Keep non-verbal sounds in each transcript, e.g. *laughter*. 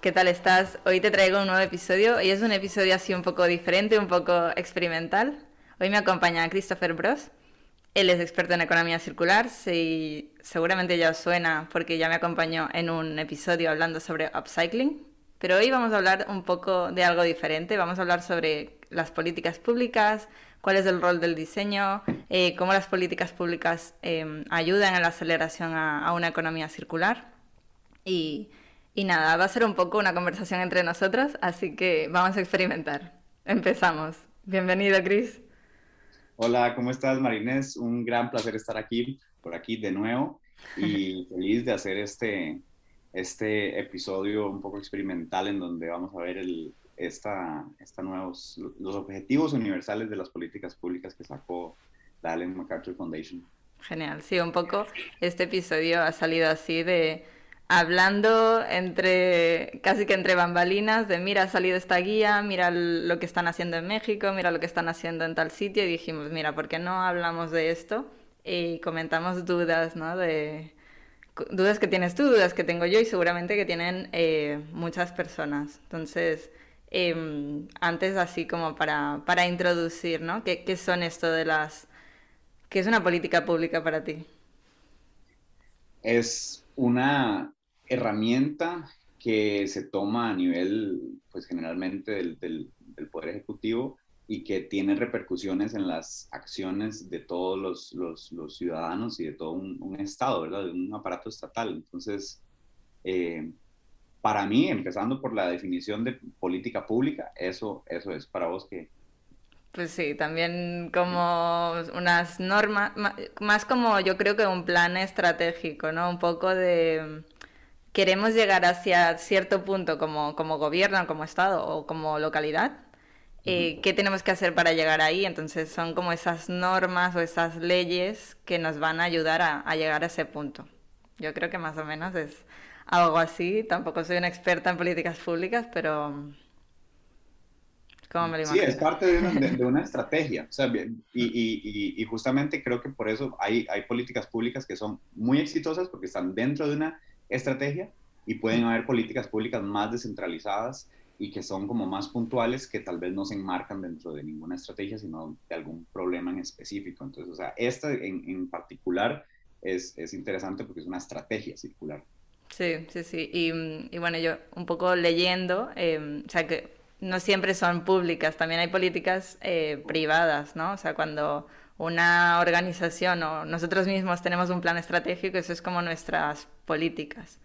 ¿qué tal estás? Hoy te traigo un nuevo episodio. Hoy es un episodio así un poco diferente, un poco experimental. Hoy me acompaña Christopher Bros. Él es experto en economía circular, y seguramente ya os suena porque ya me acompañó en un episodio hablando sobre upcycling. Pero hoy vamos a hablar un poco de algo diferente. Vamos a hablar sobre las políticas públicas, cuál es el rol del diseño, eh, cómo las políticas públicas eh, ayudan a la aceleración a, a una economía circular. Y, y nada, va a ser un poco una conversación entre nosotros, así que vamos a experimentar. Empezamos. Bienvenido, Chris. Hola, ¿cómo estás, Marinés? Un gran placer estar aquí, por aquí de nuevo, y *laughs* feliz de hacer este, este episodio un poco experimental en donde vamos a ver el, esta, esta nuevos, los objetivos universales de las políticas públicas que sacó la Allen MacArthur Foundation. Genial, sí, un poco este episodio ha salido así de hablando entre casi que entre bambalinas de mira ha salido esta guía, mira lo que están haciendo en México, mira lo que están haciendo en tal sitio y dijimos, mira, ¿por qué no hablamos de esto? Y comentamos dudas, ¿no? De dudas que tienes tú, dudas que tengo yo y seguramente que tienen eh, muchas personas. Entonces, eh, antes así como para, para introducir, ¿no? ¿Qué, ¿Qué son esto de las... ¿Qué es una política pública para ti? Es una herramienta que se toma a nivel, pues generalmente del, del, del, Poder Ejecutivo y que tiene repercusiones en las acciones de todos los, los, los ciudadanos y de todo un, un, Estado, ¿verdad? De un aparato estatal. Entonces, eh, para mí, empezando por la definición de política pública, eso, eso es para vos que... Pues sí, también como unas normas, más como yo creo que un plan estratégico, ¿no? Un poco de queremos llegar hacia cierto punto como, como gobierno, como Estado o como localidad, eh, ¿qué tenemos que hacer para llegar ahí? Entonces son como esas normas o esas leyes que nos van a ayudar a, a, llegar a ese punto. Yo creo que más o menos es algo así. Tampoco soy una experta en políticas públicas, pero... ¿Cómo me lo imagino? Sí, es parte de una, de, de una *laughs* estrategia. O sea, y, y, y, justamente creo que por eso hay, hay políticas públicas que son muy exitosas porque están dentro de una estrategia y pueden haber políticas públicas más descentralizadas y que son como más puntuales que tal vez no se enmarcan dentro de ninguna estrategia, sino de algún problema en específico. Entonces, o sea, esta en, en particular es, es, interesante porque es una estrategia circular. Sí, sí, sí. Y, y bueno, yo un poco leyendo, eh, o sea, que no siempre son públicas, también hay políticas eh, privadas, ¿no? O sea, cuando una organización o nosotros mismos tenemos un plan estratégico, eso es como nuestras políticas.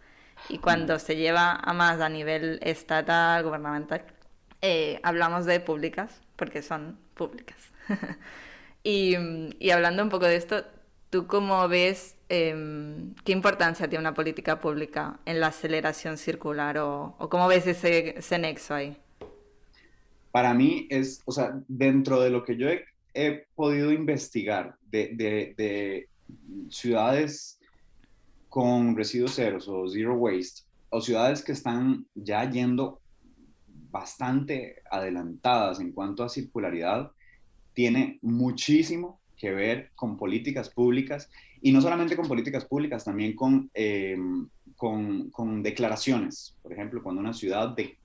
Y cuando se lleva a más a nivel estatal, gubernamental, eh, hablamos de públicas, porque son públicas. *laughs* y, y, hablando un poco de esto, ¿tú cómo ves eh, qué importancia tiene una política pública en la aceleración circular o, o cómo ves ese, ese nexo ahí? Para mí es, o sea, dentro de lo que yo he he podido investigar de, de, de, ciudades con residuos ceros o zero waste, o ciudades que están ya yendo bastante adelantadas en cuanto a circularidad, tiene muchísimo que ver con políticas públicas y no solamente con políticas públicas, también con, eh, con, con, declaraciones. Por ejemplo, cuando una ciudad de,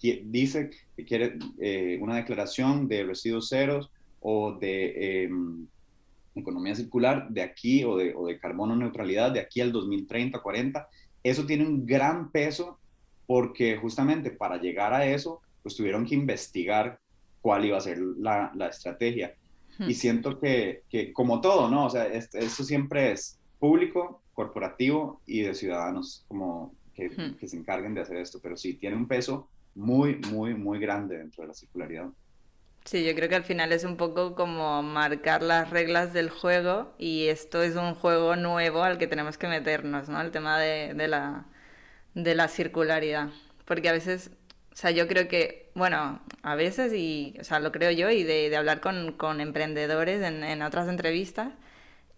dice que quiere eh, una declaración de residuos ceros o de eh, economía circular de aquí o de, o de, carbono neutralidad de aquí al 2030, 40, eso tiene un gran peso porque justamente para llegar a eso, pues tuvieron que investigar cuál iba a ser la, la estrategia. Hmm. Y siento que, que, como todo, ¿no? O sea, siempre es público, corporativo y de ciudadanos como que, hmm. que se encarguen de hacer esto, pero sí, tiene un peso muy, muy, muy grande dentro de la circularidad. Sí, yo creo que al final es un poco como marcar las reglas del juego y esto es un juego nuevo al que tenemos que meternos, ¿no? El tema de, de la, de la circularidad. Porque a veces, o sea, yo creo que, bueno, a veces, y, o sea, lo creo yo, y de, de hablar con, con emprendedores en, en, otras entrevistas,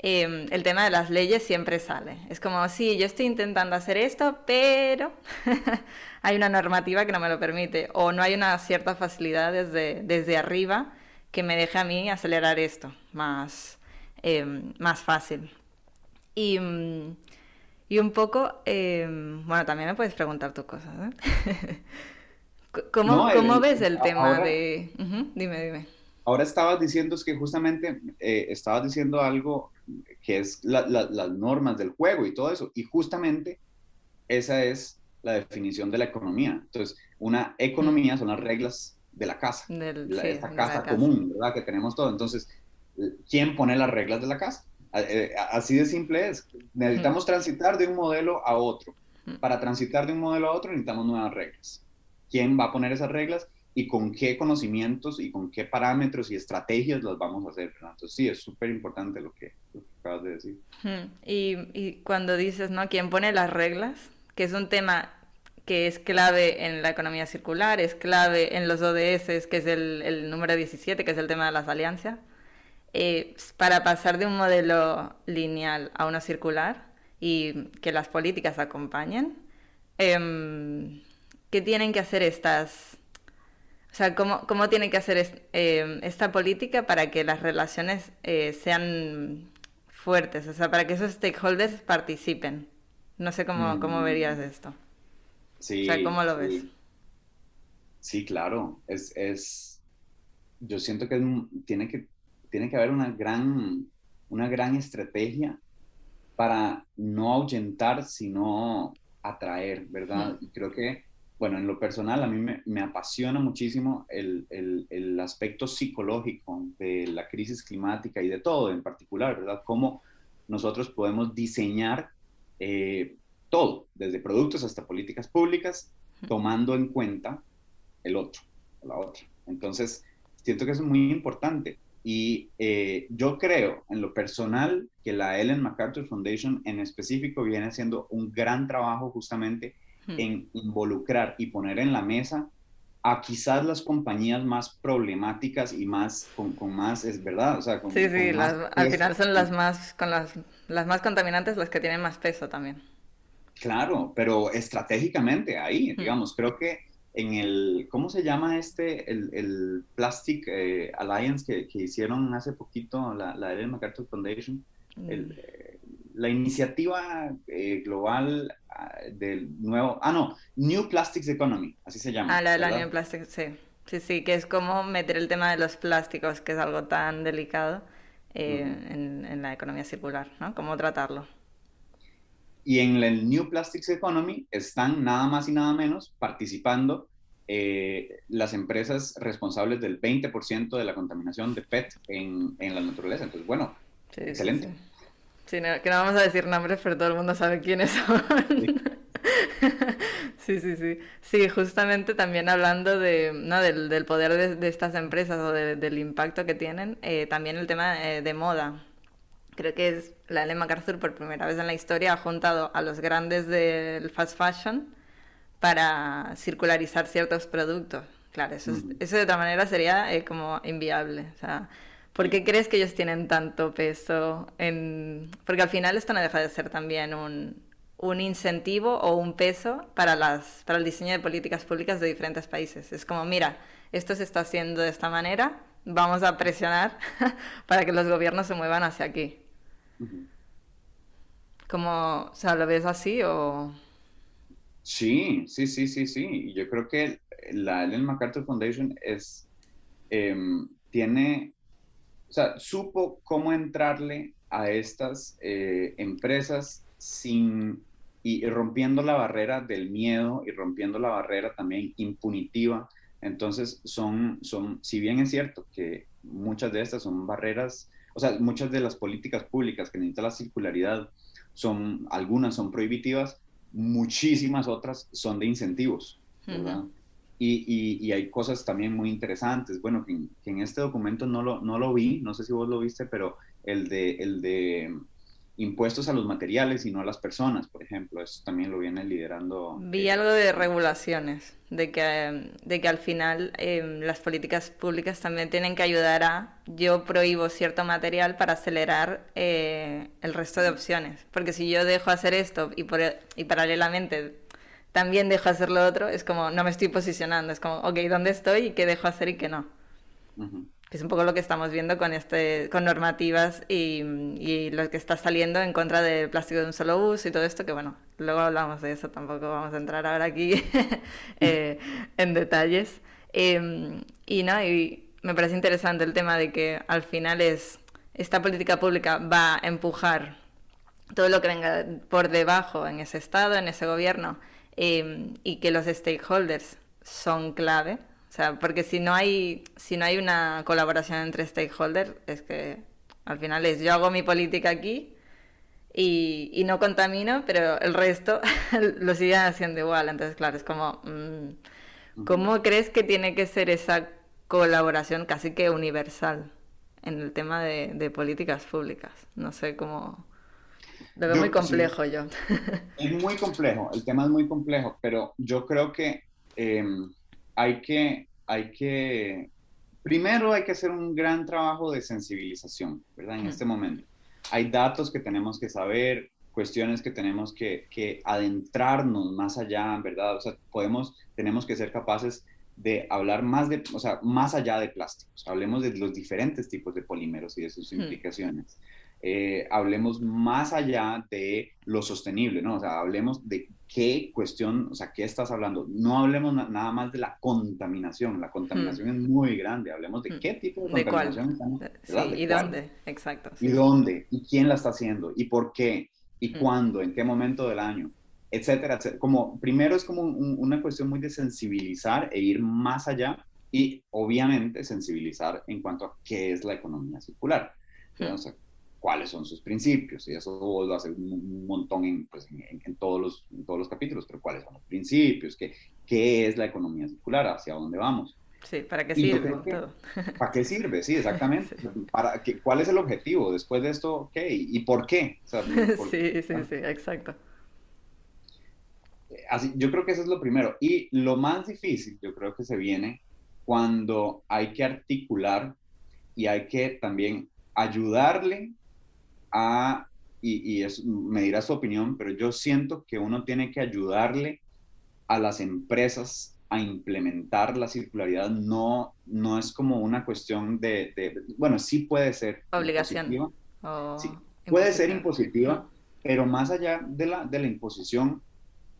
eh, el tema de las leyes siempre sale. Es como, sí, yo estoy intentando hacer esto, pero *laughs* hay una normativa que no me lo permite, o no hay una cierta facilidad desde, desde arriba que me deje a mí acelerar esto más, eh, más fácil. Y, y un poco, eh, bueno, también me puedes preguntar tus cosas. ¿eh? *laughs* ¿Cómo, no, ¿cómo ves el tema ahora, de...? Uh -huh, dime, dime. Ahora estabas diciendo es que justamente eh, estabas diciendo algo que es la, la, las normas del juego y todo eso, y justamente esa es la definición de la economía. Entonces, una economía son las reglas de la casa, Del, la, sí, esta de la casa. común, ¿verdad? Que tenemos todo. Entonces, ¿quién pone las reglas de la casa? Eh, Así de simple es. Necesitamos transitar de un modelo a otro. Para transitar de un modelo a otro necesitamos nuevas reglas. ¿Quién va a poner esas reglas? Y con qué conocimientos y con qué parámetros y estrategias las vamos a hacer. ¿verdad? Entonces sí, es súper importante lo que, lo que, acabas de decir. Y, y, cuando dices, ¿no? ¿Quién pone las reglas? Que es un tema que es clave en la economía circular, es clave en los ODS, que es el, el número 17, que es el tema de las alianzas. Eh, para pasar de un modelo lineal a uno circular y que las políticas acompañen, eh, ¿qué tienen que hacer estas o sea, ¿cómo, cómo tiene que hacer es, eh, esta política para que las relaciones eh, sean fuertes? O sea, para que esos stakeholders participen. No sé cómo, mm. cómo verías esto. Sí. O sea, ¿cómo lo ves? Sí, sí claro. Es, es, yo siento que, tiene que tiene que haber una gran, una gran estrategia para no ahuyentar, sino atraer, ¿verdad? Mm. Y creo que bueno, en lo personal a mí me, me apasiona muchísimo el, el, el, aspecto psicológico de la crisis climática y de todo en particular, ¿verdad? Cómo nosotros podemos diseñar eh, todo, desde productos hasta políticas públicas, tomando en cuenta el otro, la otra. Entonces, siento que es muy importante. Y eh, yo creo, en lo personal, que la Ellen MacArthur Foundation en específico viene haciendo un gran trabajo justamente en involucrar y poner en la mesa a quizás las compañías más problemáticas y más con, con más es verdad o sea con, sí sí con las, al final son las más con las las más contaminantes las que tienen más peso también. Claro pero estratégicamente ahí digamos creo que en el cómo se llama este el, el Plastic eh, Alliance que, que, hicieron hace poquito la, la Ellen MacArthur Foundation. Mm. el, eh, la iniciativa eh, global del nuevo, ah, no, New Plastics Economy, así se llama. Ah, la de la New Plastics, sí. Sí, sí, que es como meter el tema de los plásticos, que es algo tan delicado eh, uh -huh. en, en, la economía circular, ¿no? Cómo tratarlo. Y en el New Plastics Economy están nada más y nada menos participando eh, las empresas responsables del 20% de la contaminación de PET en, en la naturaleza. Entonces, bueno, sí, excelente. Sí, sí. Sí, no, que no vamos a decir nombres, pero todo el mundo sabe quiénes *laughs* son. Sí. sí, sí, sí. Sí, justamente también hablando de, ¿no? del, del poder de, de, estas empresas o de, del impacto que tienen, eh, también el tema eh, de moda. Creo que es la Ellen MacArthur por primera vez en la historia ha juntado a los grandes del fast fashion para circularizar ciertos productos. Claro, eso, es, eso de otra manera sería eh, como inviable. O sea, ¿Por qué crees que ellos tienen tanto peso? En... Porque al final esto no deja de ser también un, un incentivo o un peso para, las, para el diseño de políticas públicas de diferentes países. Es como, mira, esto se está haciendo de esta manera, vamos a presionar *laughs* para que los gobiernos se muevan hacia aquí. Uh -huh. ¿Cómo, o sea, lo ves así o...? Sí, sí, sí, sí, sí. Y yo creo que la Ellen MacArthur Foundation es, eh, tiene o sea, supo cómo entrarle a estas eh, empresas sin y, rompiendo la barrera del miedo y rompiendo la barrera también impunitiva. Entonces, son, son, si bien es cierto que muchas de estas son barreras, o sea, muchas de las políticas públicas que necesita la circularidad son, algunas son prohibitivas, muchísimas otras son de incentivos, ¿verdad? Uh -huh. Y, y, y, hay cosas también muy interesantes. Bueno, que, que, en este documento no lo, no lo vi, no sé si vos lo viste, pero el de, el de impuestos a los materiales y no a las personas, por ejemplo. Eso también lo viene liderando. Vi algo de regulaciones, de que, de que al final em, las políticas públicas también tienen que ayudar a yo prohíbo cierto material para acelerar eh, el resto de opciones. Porque si yo dejo hacer esto y, por, y paralelamente también dejo hacer lo otro, es como no me estoy posicionando, es como, ok, ¿dónde estoy y qué dejo hacer y qué no? que es un poco lo que estamos viendo con, este, con normativas y, y, lo que está saliendo en contra del plástico de un solo uso y todo esto, que bueno, luego hablamos de eso, tampoco vamos a entrar ahora aquí *laughs* eh, en detalles. Em, y, no, y me parece interesante el tema de que al final es, esta política pública va a empujar todo lo que venga por debajo en ese estado, en ese gobierno, em, y que los stakeholders son clave o sea, porque si no hay, si no hay una colaboración entre stakeholders, es que al final es yo hago mi política aquí y, y no contamino, pero el resto *laughs* lo siguen haciendo igual. Entonces, claro, es como, mm, ¿cómo crees que tiene que ser esa colaboración casi que universal en el tema de, de políticas públicas? No sé cómo... Lo veo muy complejo yo. Es muy complejo, el tema es muy complejo, pero yo creo que... Em, hay que, hay que, primero hay que hacer un gran trabajo de sensibilización, ¿verdad? En este momento. Hay datos que tenemos que saber, cuestiones que tenemos que, que, adentrarnos más allá, ¿verdad? O sea, podemos, tenemos que ser capaces de hablar más de, o sea, más allá de plásticos. Hablemos de los diferentes tipos de polímeros y de sus implicaciones. Eh, hablemos más allá de lo sostenible, ¿no? O sea, hablemos de qué cuestión, o sea, qué estás hablando. No hablemos nada más de la contaminación, la contaminación hmm. es muy grande, hablemos de hmm. qué tipo de, contaminación estamos. Sí, y dónde, exacto. Y dónde, y quién la está haciendo, y por qué, y hmm. cuándo, en qué momento del año, etcétera, etcétera. Como, primero es como una cuestión muy de sensibilizar e ir más allá y obviamente sensibilizar en cuanto a qué es la economía circular. O sea, cuáles son sus principios, y eso lo hace un, montón en, pues, en, todos los, todos los capítulos, pero cuáles son los principios, qué, qué es la economía circular, hacia dónde vamos. Sí, ¿para qué sirve? *laughs* ¿Para qué sirve? Sí, exactamente. *laughs* ¿Para qué, ¿Cuál es el objetivo? Después de esto, ¿qué? ¿Y *laughs* por qué? sí, sí, sí, exacto. Así, yo creo que eso es lo primero. Y lo más difícil, yo creo que se viene cuando hay que articular y hay que también ayudarle a, y, es, me dirá su opinión, pero yo siento que uno tiene que ayudarle a las empresas a implementar la circularidad. No, no es como una cuestión de, bueno, sí puede ser. Obligación. Sí, puede ser impositiva, pero más allá de la, de la imposición,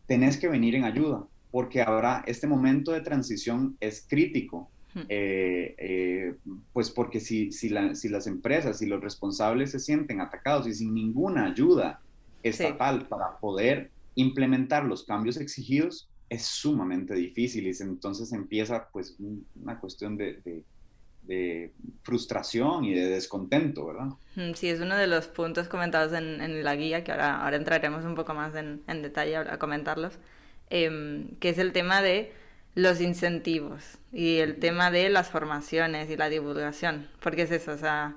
tenés que venir en ayuda, porque ahora este momento de transición es crítico eh, eh, pues porque si, si, las empresas y los responsables se sienten atacados y sin ninguna ayuda estatal para poder implementar los cambios exigidos, es sumamente difícil. Y entonces empieza pues una cuestión de, frustración y de descontento, ¿verdad? Sí, es uno de los puntos comentados en, la guía, que ahora, ahora entraremos un poco más en, detalle a, comentarlos, em, que es el tema de los incentivos y el tema de las formaciones y la divulgación, porque es eso, o sea,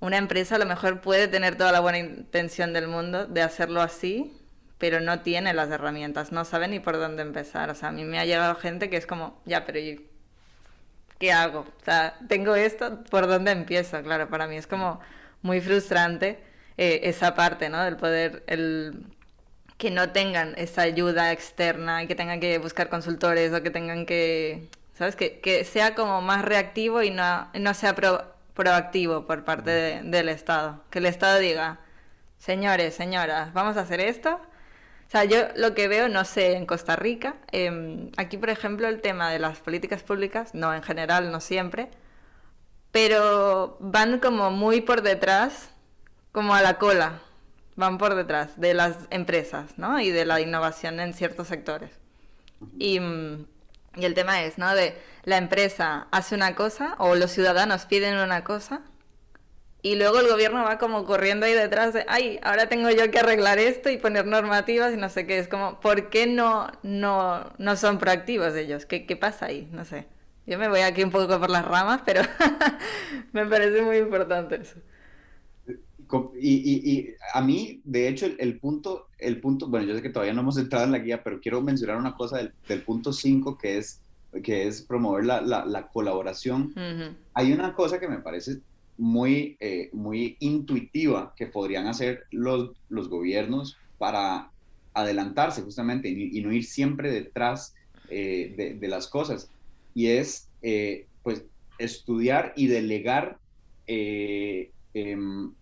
una empresa a lo mejor puede tener toda la buena intención del mundo de hacerlo así, pero no tiene las herramientas, no sabe ni por dónde empezar. O sea, a mí me ha llegado gente que es como, ya, pero ¿qué hago? O sea, tengo esto, ¿por dónde empiezo? Claro, para mí es como muy frustrante eh, esa parte, ¿no? Del poder, el que no tengan esa ayuda externa y que tengan que buscar consultores o que tengan que, ¿sabes? Que, que sea como más reactivo y no, no sea proactivo por parte del Estado. Que el Estado diga, señores, señoras, vamos a hacer esto. O sea, yo lo que veo, no sé, en Costa Rica, em, aquí por ejemplo el tema de las políticas públicas, no en general, no siempre, pero van como muy por detrás, como a la cola, van por detrás de las empresas, ¿no? Y de la innovación en ciertos sectores. Y, mm, y, el tema es, ¿no? De la empresa hace una cosa o los ciudadanos piden una cosa y luego el gobierno va como corriendo ahí detrás de, ay, ahora tengo yo que arreglar esto y poner normativas y no sé qué. Es como, ¿por qué no, no, no son proactivos ellos? ¿Qué, ¿Qué pasa ahí? No sé. Yo me voy aquí un poco por las ramas, pero *laughs* me parece muy importante eso y, a mí, de hecho, el, punto, el punto, bueno, yo sé que todavía no hemos entrado en la guía, pero quiero mencionar una cosa del, del punto 5 que es, que es promover la, la, colaboración. Hay una cosa que me parece muy, eh, muy intuitiva que podrían hacer los, los gobiernos para adelantarse justamente y, no ir siempre detrás eh, de, de, las cosas. Y es, eh, pues, estudiar y delegar eh, em,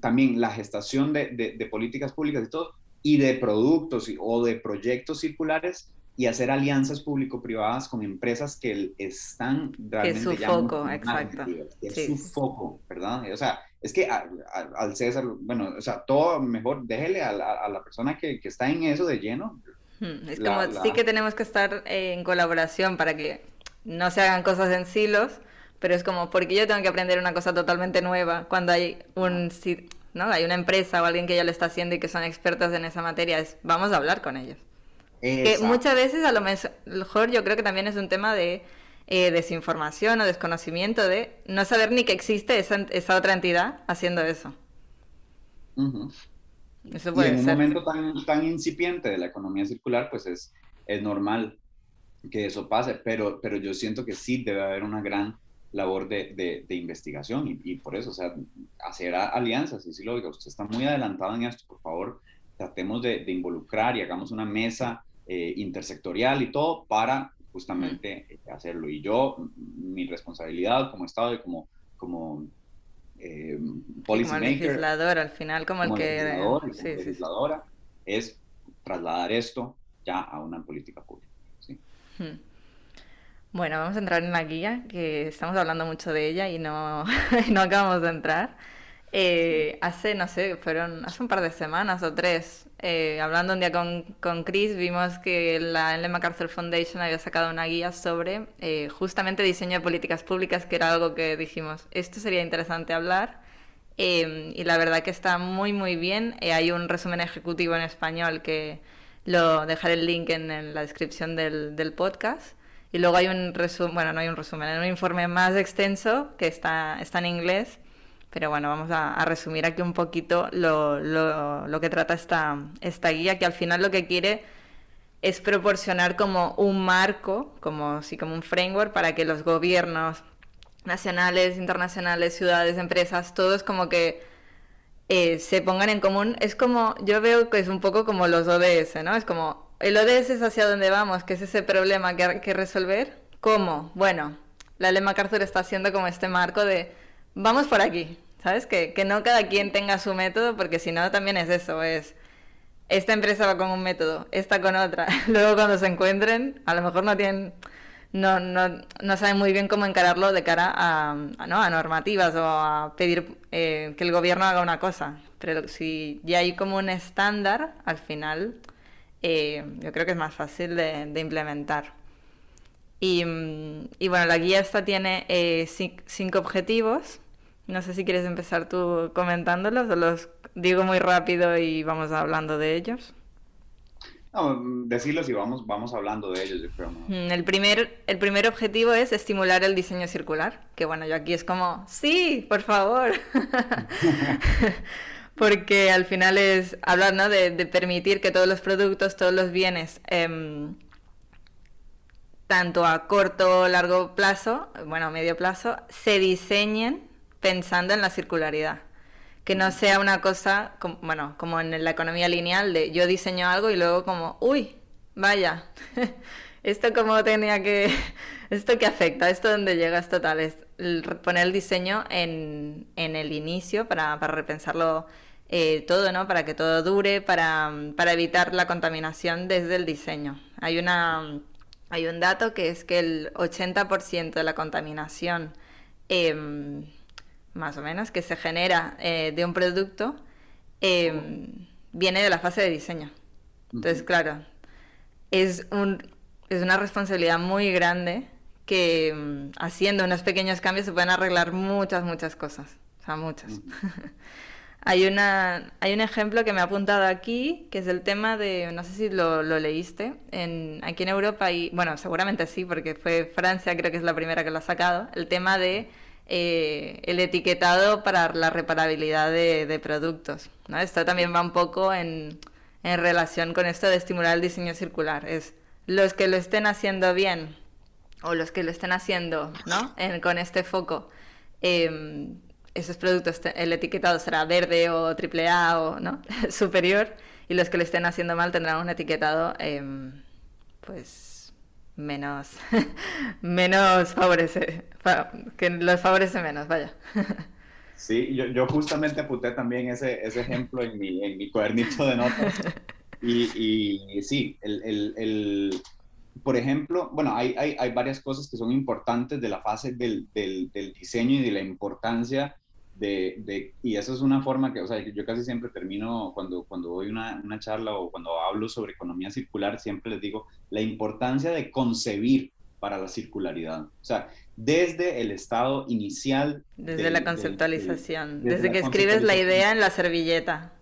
también la gestación de, de, políticas públicas y todo, y de productos o de proyectos circulares y hacer alianzas público-privadas con empresas que están realmente... Que es su foco, exacto. Que es su foco, ¿verdad? O sea, es que al César, bueno, o sea, todo mejor, déjele a, la persona que, que, está en eso de lleno. Hmm, es como, sí que tenemos que estar en colaboración para que no se hagan cosas en silos, pero es como, porque yo tengo que aprender una cosa totalmente nueva cuando hay un... ¿no? Hay una empresa o alguien que ya lo está haciendo y que son expertos en esa materia, es, vamos a hablar con ellos. Que muchas veces a lo mejor yo creo que también es un tema de eh, desinformación o desconocimiento de no saber ni que existe esa, esa otra entidad haciendo eso. Eso puede y en un momento tan, tan incipiente de la economía circular, pues es, es normal que eso pase, pero, pero yo siento que sí debe haber una gran labor de, de, investigación y, y, por eso, o sea, hacer alianzas, y si lo digo, usted está muy adelantado en esto, por favor, tratemos de, de involucrar y hagamos una mesa eh, intersectorial y todo para justamente eh, hacerlo. Y yo, mi responsabilidad como Estado y como, como eh, como legislador al final, como, el que... Legislador, sí, legisladora, es trasladar esto ya a una política pública. ¿sí? Hmm. Bueno, vamos a entrar en la guía, que estamos hablando mucho de ella y no, *laughs* no acabamos de entrar. Eh, hace, no sé, fueron hace un par de semanas o tres, eh, hablando un día con, con Chris, vimos que la Ellen MacArthur Foundation había sacado una guía sobre eh, justamente diseño de políticas públicas, que era algo que dijimos, esto sería interesante hablar. Em, y la verdad que está muy, muy bien. hay un resumen ejecutivo en español que lo dejaré el link en, la descripción del, del podcast. Y luego hay un resumen, bueno, no hay un resumen, hay un informe más extenso que está, está en inglés pero bueno, vamos a, resumir aquí un poquito lo, lo, que trata esta, esta guía, que al final lo que quiere es proporcionar como un marco, como, sí, como un framework para que los gobiernos nacionales, internacionales, ciudades, empresas, todos como que eh, se pongan en común. Es como, yo veo que es un poco como los ODS, ¿no? Es como, el ODS es hacia dónde vamos, que es ese problema que hay que resolver. ¿Cómo? Bueno, la Ley MacArthur está haciendo como este marco de, vamos por aquí, ¿Sabes? Que, que no cada quien tenga su método, porque si no también es eso, es esta empresa va con un método, esta con otra. *laughs* Luego cuando se encuentren, a lo mejor no tienen, no, no, no saben muy bien cómo encararlo de cara a, ¿no? a normativas o a pedir eh, que el gobierno haga una cosa. Pero si ya hay como un estándar, al final eh, yo creo que es más fácil de, de implementar. Y, y, bueno, la guía esta tiene eh, cinco objetivos no sé si quieres empezar tú comentándolos o los digo muy rápido y vamos hablando de ellos. No, decirlos y vamos, vamos hablando de ellos, yo creo. Mm, el, primer, el primer objetivo es estimular el diseño circular, que bueno, yo aquí es como, sí, por favor. *laughs* *laughs* Porque al final es hablar ¿no? de, permitir que todos los productos, todos los bienes, em, tanto a corto o largo plazo, bueno, medio plazo, se diseñen pensando en la circularidad. Que no sea una cosa, como, bueno, como en la economía lineal, de yo diseño algo y luego como, uy, vaya, *laughs* esto como tenía que, *laughs* esto que afecta, esto donde llega, esto tal, es poner el diseño en, en el inicio para, para repensarlo eh, todo, ¿no? Para que todo dure, para, para evitar la contaminación desde el diseño. Hay una, hay un dato que es que el 80% de la contaminación eh, más o menos, que se genera eh, de un producto, eh, viene de la fase de diseño. Entonces, claro, es, un, es una responsabilidad muy grande que mm, haciendo unos pequeños cambios se pueden arreglar muchas, muchas cosas. O sea, muchas. *laughs* hay, una, hay un ejemplo que me ha apuntado aquí, que es el tema de, no sé si lo, lo leíste, en, aquí en Europa, y bueno, seguramente sí, porque fue Francia, creo que es la primera que lo ha sacado, el tema de eh, el etiquetado para la reparabilidad de, productos. ¿no? Esto también va un poco en, en, relación con esto de estimular el diseño circular. Es los que lo estén haciendo bien o los que lo estén haciendo ¿no? *laughs* con este foco. Em, esos productos, el etiquetado será verde o triple A o ¿no? *laughs* superior, y los que lo estén haciendo mal tendrán un etiquetado em, pues menos, *laughs* menos favorece, que los favorece menos, vaya. Sí, yo, yo justamente apunté también ese, ese ejemplo en mi, en mi cuadernito de notas. Y, y sí, el, el, el, por ejemplo, bueno, hay, hay, hay, varias cosas que son importantes de la fase del, del, del diseño y de la importancia de, y eso es una forma que, o sea, yo casi siempre termino cuando, cuando doy una, una, charla o cuando hablo sobre economía circular, siempre les digo la importancia de concebir para la circularidad. O sea, desde el estado inicial. Desde la conceptualización, desde, que escribes la idea en la servilleta.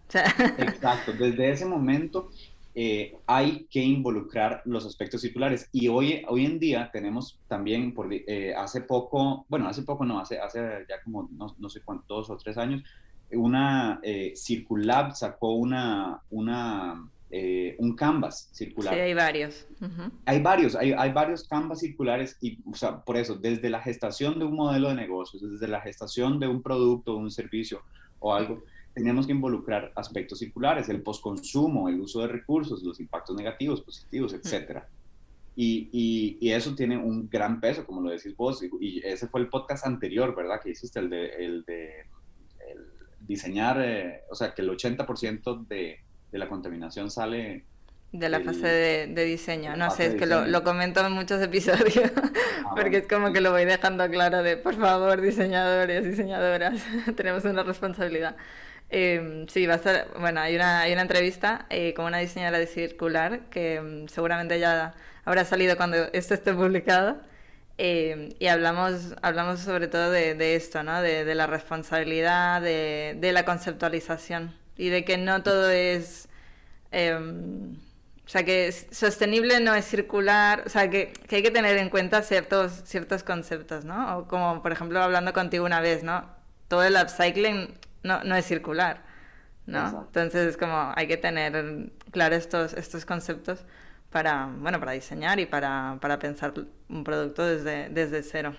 Exacto, desde ese momento eh, hay que involucrar los aspectos circulares. Y hoy, hoy en día tenemos también, por, eh, hace poco, bueno, hace poco no, hace, hace ya como no, no sé cuántos, dos o tres años, una eh, Circulab sacó una, una, un canvas circular. Sí, hay varios. Hay varios, hay, hay, varios canvas circulares y, o sea, por eso, desde la gestación de un modelo de negocios, desde la gestación de un producto, un servicio o algo, tenemos que involucrar aspectos circulares, el postconsumo, el uso de recursos, los impactos negativos, positivos, etc. Y, y, eso tiene un gran peso, como lo decís vos, y, ese fue el podcast anterior, ¿verdad? Que hiciste, el de, el de diseñar, eh, o sea, que el 80% de, de la contaminación sale de la fase de, de diseño, no sé, es que lo, lo, comento en muchos episodios, ah, *laughs* porque es como que lo voy dejando claro de, por favor, diseñadores, diseñadoras, *laughs* tenemos una responsabilidad. Eh, sí, va a ser, bueno, hay una, hay una entrevista eh, con una diseñadora de circular que mm, seguramente ya habrá salido cuando esto esté publicado. Em, y hablamos, hablamos sobre todo de, de esto, ¿no? De, de la responsabilidad, de, de, la conceptualización y de que no todo es... Em, o sea, que sostenible no es circular, o sea, que, que, hay que tener en cuenta ciertos, ciertos conceptos, ¿no? O como, por ejemplo, hablando contigo una vez, ¿no? Todo el upcycling no, no es circular, ¿no? Entonces es como hay que tener claro estos, estos conceptos para, bueno, para diseñar y para, para pensar un producto desde, desde cero.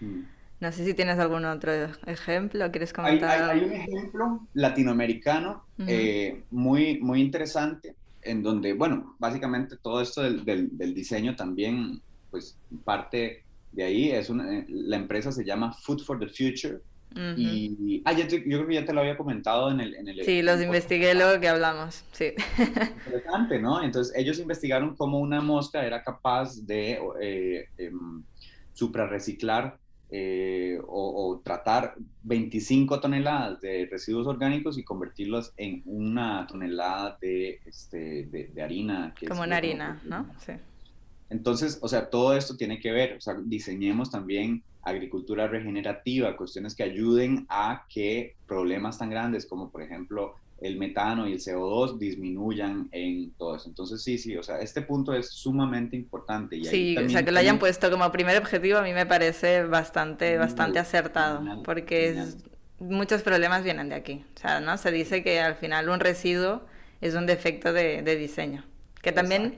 Mm. No sé si tienes algún otro ejemplo, ¿quieres comentar? Hay, un ejemplo latinoamericano eh, muy, muy interesante, en donde, bueno, básicamente todo esto del, del, diseño también, pues parte de ahí, es una, eh, la empresa se llama Food for the Future, y ah, yo, creo que ya te lo había comentado en el... En el sí, los investigué luego que hablamos, sí. *laughs* Interesante, ¿no? Entonces ellos investigaron cómo una mosca era capaz de eh, eh, suprarreciclar eh, o, tratar 25 toneladas de residuos orgánicos y convertirlos en una tonelada de, este, de, harina. Como una harina, ¿no? Sí. Entonces, o sea, todo esto tiene que ver, o sea, diseñemos también agricultura regenerativa, cuestiones que ayuden a que problemas tan grandes como por ejemplo el metano y el CO2 disminuyan en todo eso. Entonces sí, sí, o sea, este punto es sumamente importante. Y sí, o sea, que lo hayan puesto como primer objetivo a mí me parece bastante, bastante acertado, porque Es, muchos problemas vienen de aquí. O sea, ¿no? Se dice que al final un residuo es un defecto de, de diseño, que también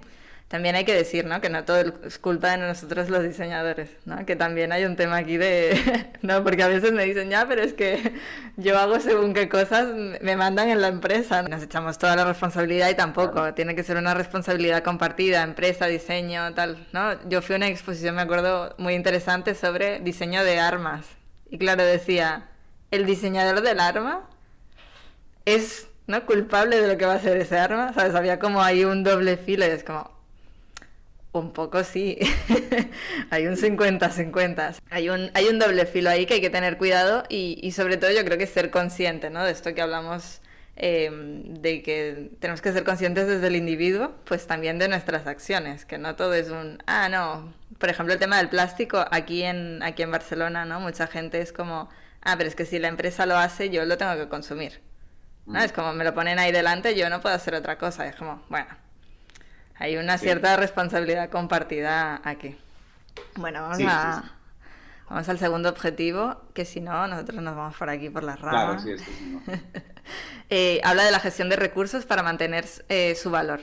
también hay que decir, ¿no? Que no todo es culpa de nosotros los diseñadores, ¿no? Que también hay un tema aquí de, *laughs* no, porque a veces me dicen, ya, pero es que *laughs* yo hago según qué cosas me mandan en la empresa. Nos echamos toda la responsabilidad y tampoco, tiene que ser una responsabilidad compartida, empresa, diseño, tal, ¿no? Yo fui a una exposición, me acuerdo, muy interesante sobre diseño de armas. Y claro, decía, el diseñador del arma es, ¿no? Culpable de lo que va a ser ese arma, ¿sabes? Había como ahí un doble filo y es como, un poco sí. *laughs* hay un 50-50. Hay un, hay un doble filo ahí que hay que tener cuidado y, y sobre todo yo creo que ser consciente ¿no? de esto que hablamos, em, de que tenemos que ser conscientes desde el individuo, pues también de nuestras acciones, que no todo es un, ah, no, por ejemplo el tema del plástico, aquí en, aquí en Barcelona, ¿no? Mucha gente es como, ah, pero es que si la empresa lo hace, yo lo tengo que consumir. ¿no? Mm. Es como me lo ponen ahí delante, yo no puedo hacer otra cosa. Es como, bueno, hay una cierta responsabilidad compartida aquí. Bueno, vamos a, Vamos al segundo objetivo, que si no, nosotros nos vamos por aquí por las ramas. Claro, sí, sí, *laughs* eh, habla de la gestión de recursos para mantener eh, su valor,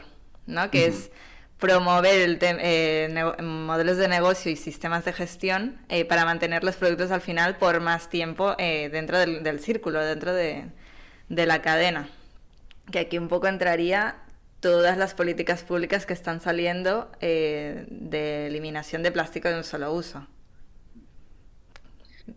¿no? Que es promover el eh, modelos de negocio y sistemas de gestión para mantener los productos al final por más tiempo dentro del, círculo, dentro de, de la cadena. Que aquí un poco entraría todas las políticas públicas que están saliendo de eliminación de plástico de un solo uso.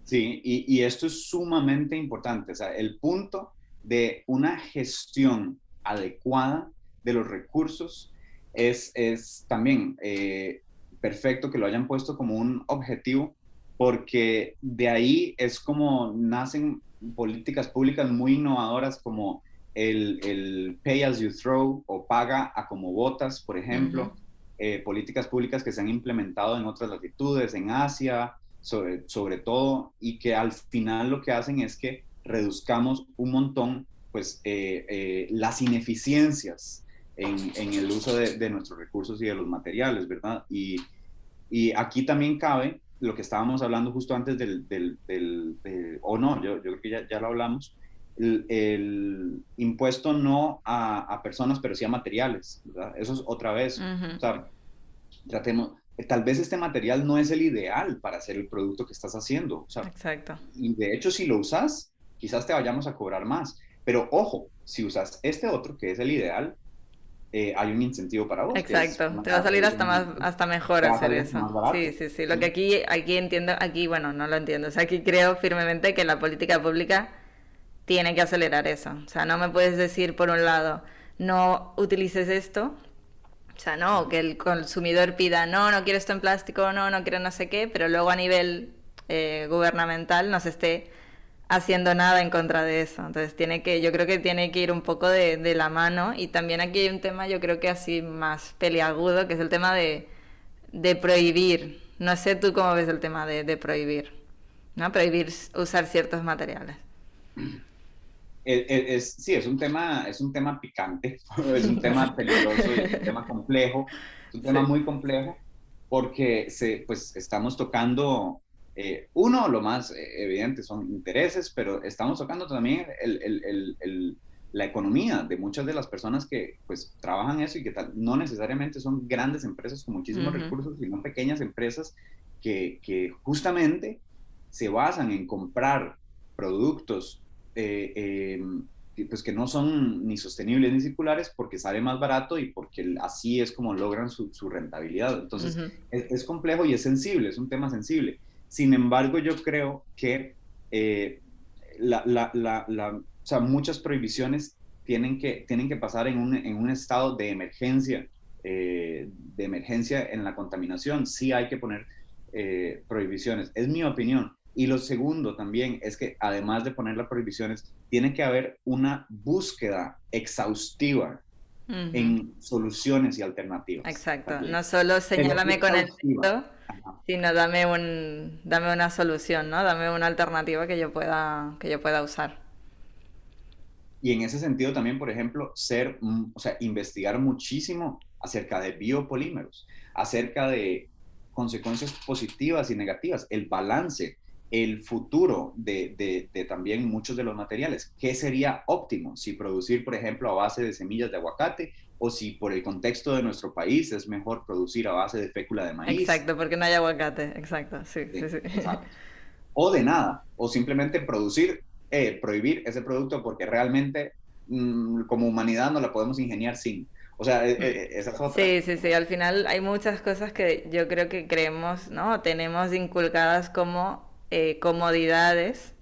Sí, y, esto es sumamente importante. O sea, el punto de una gestión adecuada de los recursos es, es también eh, perfecto que lo hayan puesto como un objetivo, porque de ahí es como nacen políticas públicas muy innovadoras como el, el pay as you throw o paga a como votas, por ejemplo, eh, políticas públicas que se han implementado en otras latitudes, en Asia, sobre, sobre todo, y que al final lo que hacen es que reduzcamos un montón pues, eh, eh, las ineficiencias en, en el uso de, de, nuestros recursos y de los materiales, ¿verdad? Y, y, aquí también cabe lo que estábamos hablando justo antes del, del, o no, yo, yo, creo que ya, ya lo hablamos, el, el, impuesto no a, a, personas, pero sí a materiales, ¿verdad? Eso es otra vez, o sea, tratemos, tal vez este material no es el ideal para hacer el producto que estás haciendo. Exacto. Y de hecho, si lo usas, quizás te vayamos a cobrar más. Pero ojo, si usas este otro, que es el ideal, eh, hay un incentivo para vos. Exacto, te va a salir hasta más, hasta mejor hacer eso. Sí, sí, sí. Lo que aquí, aquí entiendo, aquí, bueno, no lo entiendo. O sea, aquí creo firmemente que la política pública tiene que acelerar eso. O sea, no me puedes decir, por un lado, no utilices esto, o sea, no, que el consumidor pida, no, no quiero esto en plástico, no, no quiero no sé qué, pero luego a nivel eh, gubernamental no se esté haciendo nada en contra de eso. Entonces tiene que, yo creo que tiene que ir un poco de, la mano. Y también aquí hay un tema, yo creo que así más peliagudo, que es el tema de, de prohibir. No sé tú cómo ves el tema de, de prohibir, ¿no? Prohibir usar ciertos materiales. *clears throat* es, sí, es un tema, es un tema picante, *laughs* es un tema peligroso, es un tema complejo, es un tema muy complejo porque se, pues, estamos tocando, eh, uno, lo más eh, evidente son intereses, pero estamos tocando también el, el, el, la economía de muchas de las personas que pues trabajan eso y que tal, no necesariamente son grandes empresas con muchísimos recursos, sino pequeñas empresas que, que justamente se basan en comprar productos eh, em, pues que no son ni sostenibles ni circulares porque sale más barato y porque así es como logran su, rentabilidad. Entonces, es, complejo y es sensible, es un tema sensible. Sin embargo, yo creo que eh, la, la, la, o sea, muchas prohibiciones tienen que, tienen que pasar en un, en un estado de emergencia, eh, de emergencia en la contaminación. Sí hay que poner prohibiciones. Es mi opinión. Y lo segundo también es que además de poner las prohibiciones, tiene que haber una búsqueda exhaustiva en soluciones y alternativas. Exacto, no solo señálame con el dedo, sino dame un dame una solución, ¿no? Dame una alternativa que yo pueda que yo pueda usar. Y en ese sentido también, por ejemplo, ser, mm, o sea, investigar muchísimo acerca de biopolímeros, acerca de consecuencias positivas y negativas, el balance el futuro de, también muchos de los materiales. ¿Qué sería óptimo? Si producir, por ejemplo, a base de semillas de aguacate o si por el contexto de nuestro país es mejor producir a base de fécula de maíz. Exacto, porque no hay aguacate, exacto, sí, sí, sí. *laughs* O de nada, o simplemente producir, eh, prohibir ese producto porque realmente mm, como humanidad no la podemos ingeniar sin. O sea, e, e, esa es otra. Sí, sí, sí. Al final hay muchas cosas que yo creo que creemos, ¿no? Tenemos inculcadas como eh, comodidades,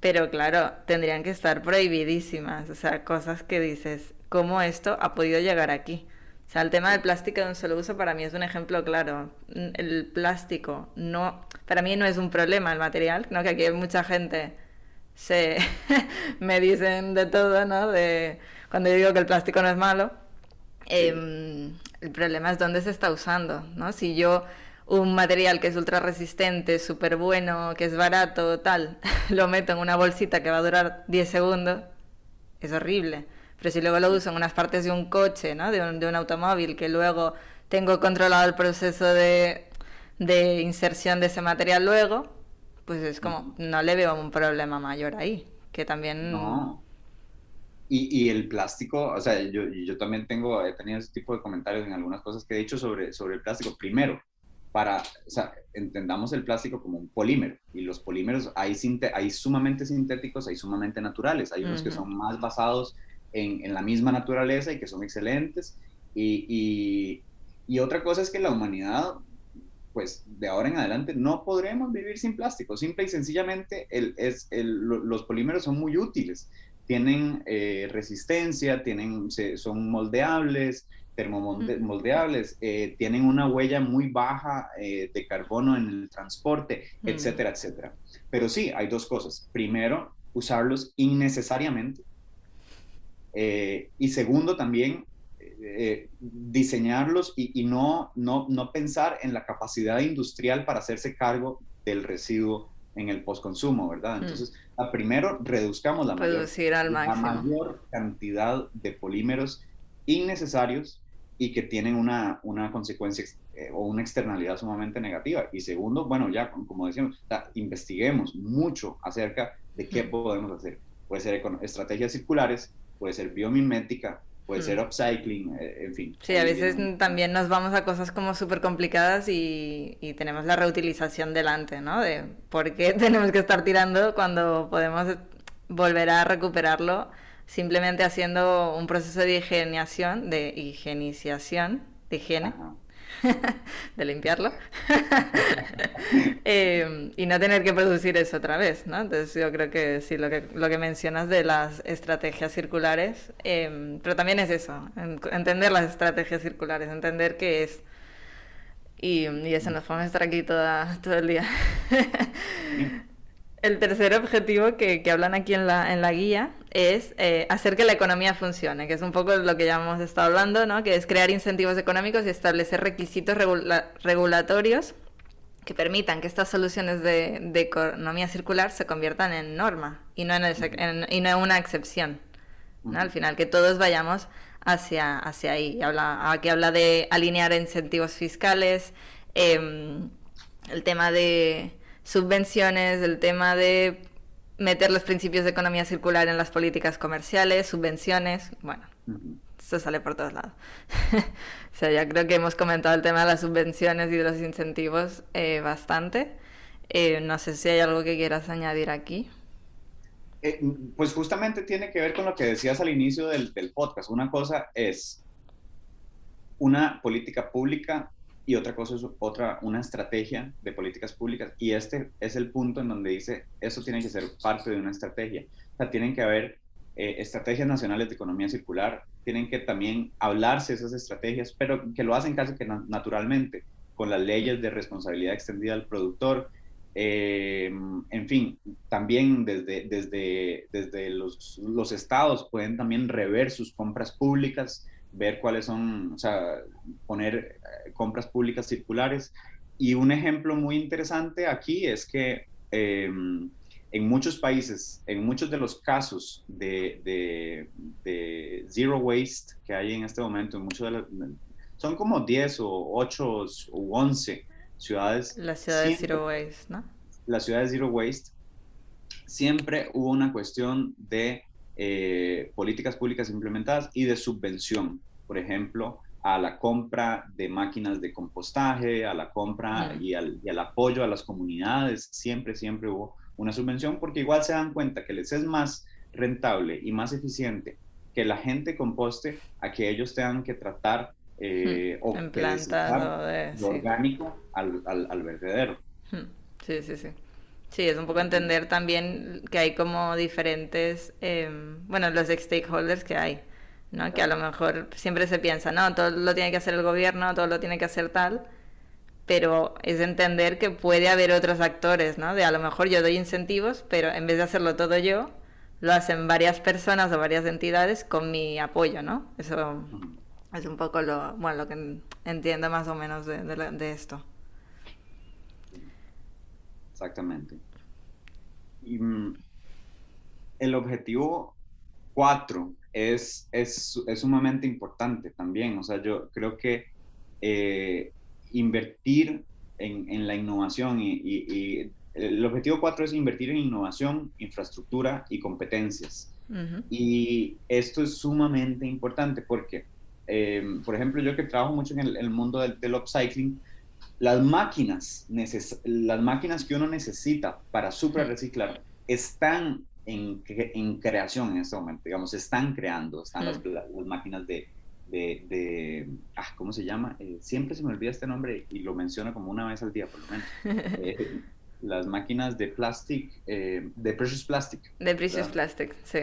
pero claro, tendrían que estar prohibidísimas, o sea, cosas que dices, ¿cómo esto ha podido llegar aquí? O sea, el tema del plástico de un solo uso para mí es un ejemplo claro. El plástico no, para mí no es un problema el material, ¿no? Que aquí hay mucha gente se *laughs* me dicen de todo, ¿no? De cuando yo digo que el plástico no es malo. Em, el problema es dónde se está usando, ¿no? Si yo un material que es ultra resistente, súper bueno, que es barato, tal, *laughs* lo meto en una bolsita que va a durar 10 segundos, es horrible. Pero si luego lo uso en unas partes de un coche, ¿no? de, un, de un automóvil, que luego tengo controlado el proceso de, de inserción de ese material luego, pues es como, no le veo un problema mayor ahí, que también... No. Y, y, el plástico, o sea, yo, yo también tengo, he tenido ese tipo de comentarios en algunas cosas que he dicho sobre, sobre el plástico. Primero, para, o sea, entendamos el plástico como un polímero y los polímeros hay, hay sumamente sintéticos, hay sumamente naturales, hay unos que son más basados en, en, la misma naturaleza y que son excelentes y, y, y, otra cosa es que la humanidad, pues de ahora en adelante no podremos vivir sin plástico, simple y sencillamente el, es, el, los polímeros son muy útiles, tienen eh, resistencia, tienen, son moldeables, termomoldeables, eh, tienen una huella muy baja eh, de carbono en el transporte, etcétera, etcétera. Pero sí, hay dos cosas. Primero, usarlos innecesariamente. Eh, y segundo, también diseñarlos y, no, no, no pensar en la capacidad industrial para hacerse cargo del residuo en el postconsumo, ¿verdad? Entonces, primero, reduzcamos la la mayor cantidad de polímeros innecesarios y que tienen una, una consecuencia eh, o una externalidad sumamente negativa. Y segundo, bueno, ya como decíamos, investiguemos mucho acerca de qué podemos hacer. Puede ser estrategias circulares, puede ser biomimética, puede ser upcycling, eh, en fin. Sí, a veces también nos vamos a cosas como súper complicadas y, y, tenemos la reutilización delante, ¿no? De por qué *laughs* tenemos que estar tirando cuando podemos volver a recuperarlo simplemente haciendo un proceso de higienización, de higienización, de higiene, *laughs* de limpiarlo, *laughs* eh, y no tener que producir eso otra vez, ¿no? Entonces yo creo que sí, lo que, lo que mencionas de las estrategias circulares, eh, pero también es eso, entender las estrategias circulares, entender qué es. Y, y eso, nos podemos estar aquí toda, todo el día. *laughs* El tercer objetivo que, que, hablan aquí en la, en la guía es eh, hacer que la economía funcione, que es un poco lo que ya hemos estado hablando, ¿no? que es crear incentivos económicos y establecer requisitos regulatorios que permitan que estas soluciones de, de, economía circular se conviertan en norma y no en, en y no en una excepción. ¿no? Al final, que todos vayamos hacia, hacia ahí. Habla, aquí habla de alinear incentivos fiscales, eh, el tema de subvenciones, el tema de meter los principios de economía circular en las políticas comerciales, subvenciones, bueno, esto sale por todos lados. *laughs* o sea, ya creo que hemos comentado el tema de las subvenciones y de los incentivos eh, bastante. Eh, no sé si hay algo que quieras añadir aquí. Eh, pues justamente tiene que ver con lo que decías al inicio del, del podcast. Una cosa es una política pública y otra cosa es otra, una estrategia de políticas públicas. Y este es el punto en donde dice, eso tiene que ser parte de una estrategia. O sea, tienen que haber eh, estrategias nacionales de economía circular, tienen que también hablarse esas estrategias, pero que lo hacen casi que naturalmente, con las leyes de responsabilidad extendida al productor. Eh, en fin, también desde, desde, desde los, los estados pueden también rever sus compras públicas ver cuáles son, o sea, poner eh, compras públicas circulares. Y un ejemplo muy interesante aquí es que em, en muchos países, en muchos de los casos de, de, zero waste que hay en este momento, en muchos de son como 10 o 8 o 11 ciudades. Las ciudades zero waste, ¿no? Las ciudades zero waste, siempre hubo una cuestión de eh, políticas públicas implementadas y de subvención, por ejemplo, a la compra de máquinas de compostaje, a la compra y, al, y, al, apoyo a las comunidades, siempre, siempre hubo una subvención porque igual se dan cuenta que les es más rentable y más eficiente que la gente composte a que ellos tengan que tratar eh, o de, orgánico al, al, al vertedero. Sí, sí, sí. Sí, es un poco entender también que hay como diferentes, em, bueno, los stakeholders que hay, ¿no? Que a lo mejor siempre se piensa, no, todo lo tiene que hacer el gobierno, todo lo tiene que hacer tal, pero es entender que puede haber otros actores, ¿no? De a lo mejor yo doy incentivos, pero en vez de hacerlo todo yo, lo hacen varias personas o varias entidades con mi apoyo, ¿no? Eso es un poco lo, bueno, lo que entiendo más o menos de, de, de esto. Exactamente. Y, mm, el objetivo 4 es, es, es, sumamente importante también. O sea, yo creo que eh, invertir en, la innovación y, el objetivo 4 es invertir en innovación, infraestructura y competencias. Y esto es sumamente importante porque, em, por ejemplo, yo que trabajo mucho en el, mundo del, upcycling, las máquinas, las máquinas que uno necesita para super reciclar están en, en, creación en este momento, digamos, están creando, están las, máquinas de, de, ah, ¿cómo se llama? Eh, siempre se me olvida este nombre y lo menciono como una vez al día, por lo menos. *laughs* Eh, las máquinas de plastic, eh, de precious plastic. De precious plastic, sí.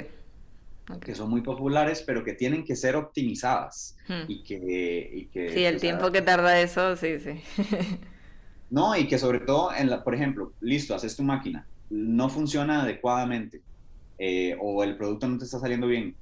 Que son muy populares, pero que tienen que ser optimizadas. Hmm. Y, que, y que, Sí, el tiempo que tarda eso, sí, sí. *laughs* no, y que sobre todo, en la, por ejemplo, listo, haces tu máquina, no funciona adecuadamente, o el producto no te está saliendo bien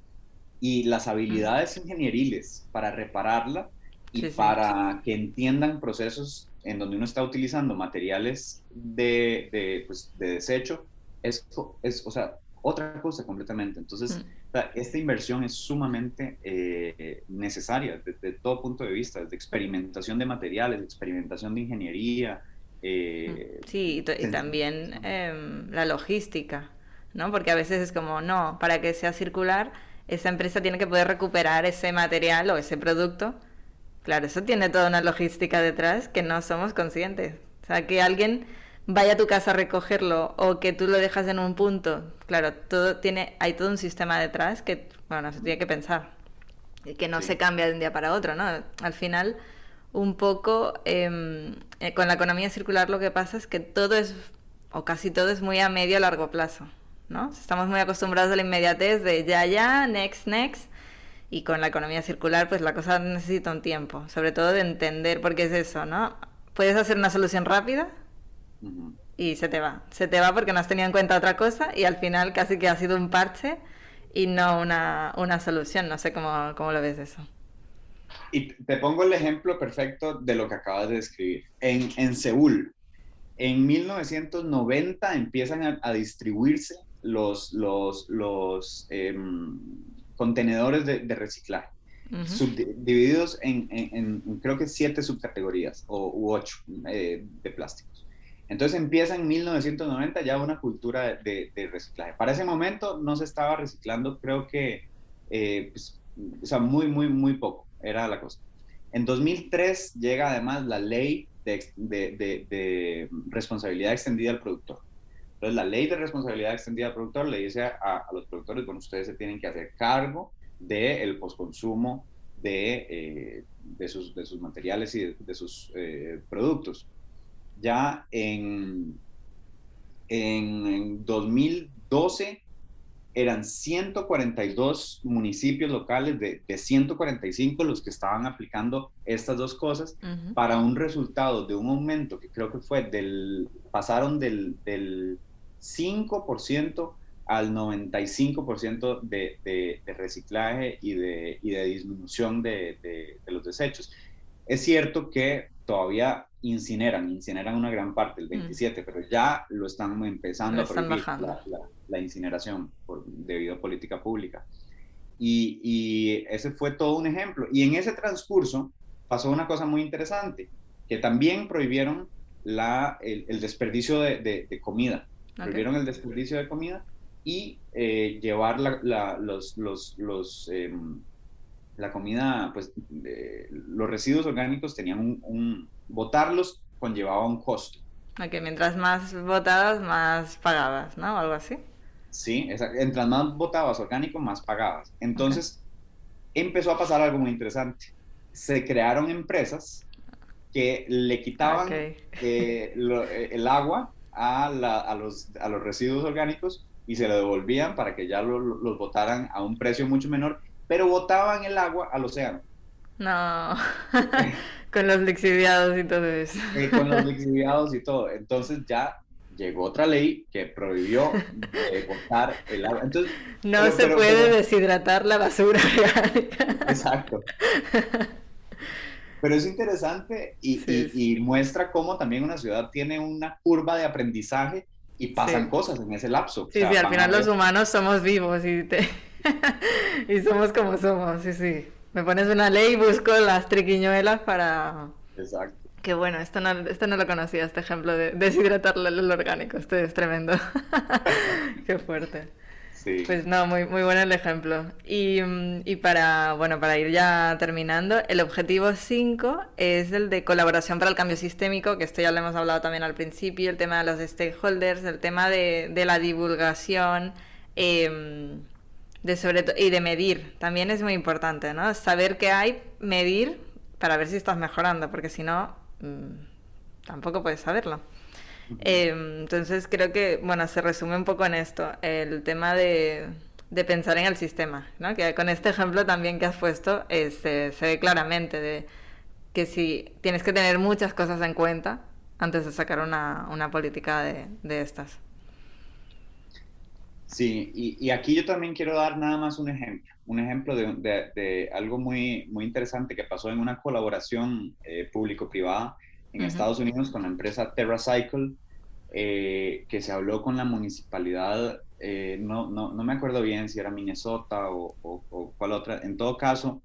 y las habilidades ingenieriles para repararla y para que entiendan procesos en donde uno está utilizando materiales de, de, pues, de desecho, es, es, o sea, otra cosa completamente. Entonces, mm. esta inversión es sumamente eh, necesaria desde todo punto de vista, desde experimentación de materiales, experimentación de ingeniería. Eh, mm. sí, y, también em, la logística, ¿no? Porque a veces es como, no, para que sea circular esa empresa tiene que poder recuperar ese material o ese producto. Claro, eso tiene toda una logística detrás que no somos conscientes. O sea, que alguien vaya a tu casa a recogerlo o que tú lo dejas en un punto. Claro, todo tiene, hay todo un sistema detrás que, bueno, se tiene que pensar. Y que no se cambia de un día para otro, ¿no? Al final, un poco em, eh, con la economía circular lo que pasa es que todo es, o casi todo es muy a medio largo plazo. ¿no? Estamos muy acostumbrados a la inmediatez de ya, ya, next, next. Y con la economía circular, pues la cosa necesita un tiempo, sobre todo de entender, porque es eso, ¿no? Puedes hacer una solución rápida y se te va. Se te va porque no has tenido en cuenta otra cosa y al final casi que ha sido un parche y no una, una solución. No sé cómo, cómo lo ves eso. Y te pongo el ejemplo perfecto de lo que acabas de describir. En, en Seúl, en 1990 empiezan a distribuirse los, los, los em, contenedores de, reciclaje, subdivididos en, en, creo que siete subcategorías o, u ocho eh, de plásticos. Entonces empieza en 1990 ya una cultura de, de, reciclaje. Para ese momento no se estaba reciclando, creo que, eh, pues, o sea, muy, muy, muy poco era la cosa. En 2003 llega además la ley de, de responsabilidad extendida al productor. Entonces, la ley de responsabilidad extendida al productor le dice a, los productores, bueno, ustedes se tienen que hacer cargo del el postconsumo de, eh, de, sus, de, sus, materiales y de, sus eh, productos. Ya en, en 2012 eran 142 municipios locales de, de, 145 los que estaban aplicando estas dos cosas para un resultado de un aumento que creo que fue del, pasaron del, del 5% al 95% de, de, de, reciclaje y de, y de disminución de, de, los desechos. Es cierto que todavía incineran, incineran una gran parte, el 27, mm. pero ya lo están empezando a prohibir la, la, incineración por, debido a política pública. Y, y, ese fue todo un ejemplo. Y en ese transcurso pasó una cosa muy interesante, que también prohibieron la, el, el desperdicio de, comida prohibieron el desperdicio de comida y eh, llevar la, los, los, los em, la comida, pues los residuos orgánicos tenían un, un, botarlos conllevaba un costo. Ok, mientras más botadas, más pagabas, ¿no? Algo así. Sí, mientras más botabas orgánico, más pagabas. Entonces, empezó a pasar algo muy interesante. Se crearon empresas que le quitaban eh, eh, el agua a, los, a los residuos orgánicos y se lo devolvían para que ya los botaran a un precio mucho menor, pero botaban el agua al océano. No, *laughs* *laughs* con los lixiviados y todo eso. con los *laughs* lixiviados y todo. Entonces ya llegó otra ley que prohibió botar el agua. Entonces, no se puede deshidratar la basura orgánica. Exacto. Pero es interesante y, muestra cómo también una ciudad tiene una curva de aprendizaje y pasan cosas en ese lapso. Sí, sí, al final los humanos somos vivos y, y somos como somos, sí, sí. Me pones una ley y busco las triquiñuelas para... Exacto. Qué bueno, esto no, esto no lo conocía, este ejemplo de deshidratar el orgánico, esto es tremendo. *laughs* Qué fuerte. Sí. Pues no, muy, muy bueno el ejemplo. Y, y, para, bueno, para ir ya terminando, el objetivo 5 es el de colaboración para el cambio sistémico, que esto ya lo hemos hablado también al principio, el tema de los stakeholders, el tema de, de la divulgación eh, de sobre y de medir. También es muy importante, ¿no? Saber qué hay, medir para ver si estás mejorando, porque si no, mm, tampoco puedes saberlo. Em, entonces creo que, bueno, se resume un poco en esto, el tema de, de pensar en el sistema, ¿no? Que con este ejemplo también que has puesto eh, se, ve claramente de que si tienes que tener muchas cosas en cuenta antes de sacar una, una política de, de, estas. Sí, y, y, aquí yo también quiero dar nada más un ejemplo, un ejemplo de, de algo muy, muy interesante que pasó en una colaboración eh, público-privada en Estados Unidos con la empresa TerraCycle, eh, que se habló con la municipalidad, eh, no, no, no, me acuerdo bien si era Minnesota o, o, cuál otra. En todo caso,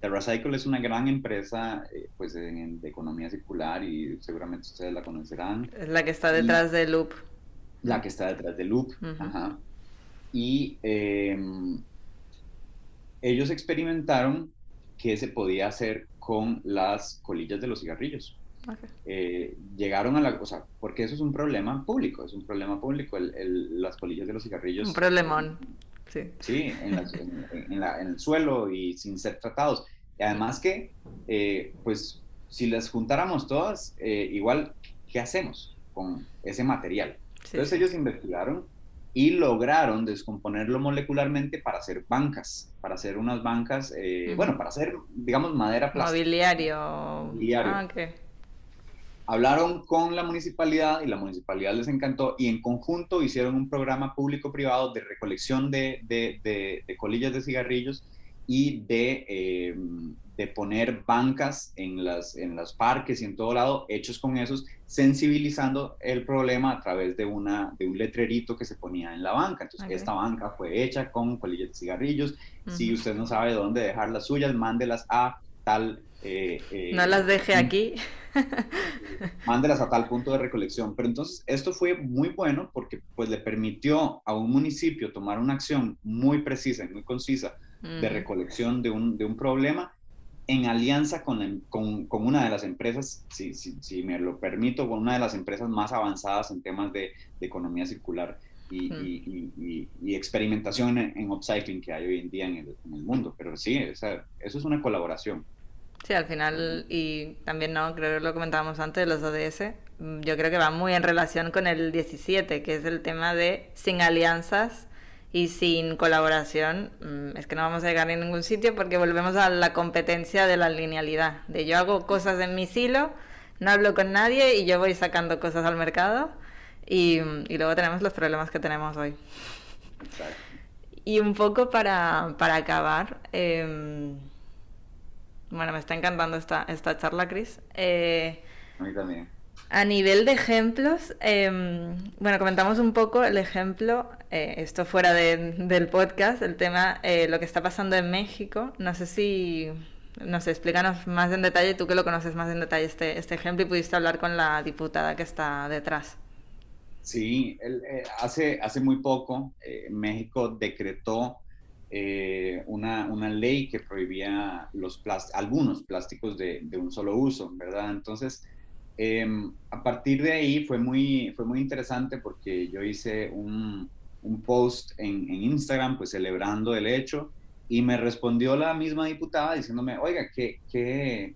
TerraCycle es una gran empresa eh, pues de, economía circular y seguramente ustedes la conocerán. Es la que está detrás de Loop. La que está detrás de Loop, ajá. Y em, ellos experimentaron qué se podía hacer con las colillas de los cigarrillos. Eh, llegaron a la, o sea, porque eso es un problema público, es un problema público, el, las colillas de los cigarrillos. Un problemón, sí. Sí, en, el suelo y sin ser tratados. Y además que, eh, pues, si las juntáramos todas, eh, igual, ¿qué hacemos con ese material? Entonces ellos investigaron y lograron descomponerlo molecularmente para hacer bancas, para hacer unas bancas, bueno, para hacer, digamos, madera plástica. Mobiliario. Mobiliario. Ah, hablaron con la municipalidad y la municipalidad les encantó y en conjunto hicieron un programa público-privado de recolección de, de, colillas de cigarrillos y de, eh, de, poner bancas en, las, en los parques y en todo lado, hechos con esos, sensibilizando el problema a través de, una, de un letrerito que se ponía en la banca. Entonces, esta banca fue hecha con colillas de cigarrillos. Si usted no sabe dónde dejar las suyas, mándelas a tal eh, eh, no las deje aquí. *laughs* Mándelas a tal punto de recolección. Pero entonces esto fue muy bueno porque pues le permitió a un municipio tomar una acción muy precisa y muy concisa de recolección de un, de un problema en alianza con, con, con, una de las empresas, si, si, si, me lo permito, con una de las empresas más avanzadas en temas de, de economía circular y, y, y, experimentación en, upcycling que hay hoy en día en el, en el mundo. Pero sí, eso es una colaboración. Sí, al final, y también no, creo que lo comentábamos antes, los ODS, mm, yo creo que va muy en relación con el 17, que es el tema de sin alianzas y sin colaboración, mm, es que no vamos a llegar a ningún sitio porque volvemos a la competencia de la linealidad, de yo hago cosas en mi silo, no hablo con nadie y yo voy sacando cosas al mercado y, mm, y luego tenemos los problemas que tenemos hoy. Y un poco para, para acabar, eh, bueno, me está encantando esta, esta charla, Cris. Eh, a mí también. A nivel de ejemplos, em, bueno, comentamos un poco el ejemplo, eh, esto fuera del podcast, el tema, eh, lo que está pasando en México. No sé si, no sé, explícanos más en detalle, tú que lo conoces más en detalle este, este ejemplo y pudiste hablar con la diputada que está detrás. Sí, hace, hace muy poco México decretó eh, una, una, ley que prohibía los algunos plásticos de, de, un solo uso, ¿verdad? Entonces, em, a partir de ahí fue muy, fue muy interesante porque yo hice un, un post en, en, Instagram, pues celebrando el hecho, y me respondió la misma diputada diciéndome, oiga, que, que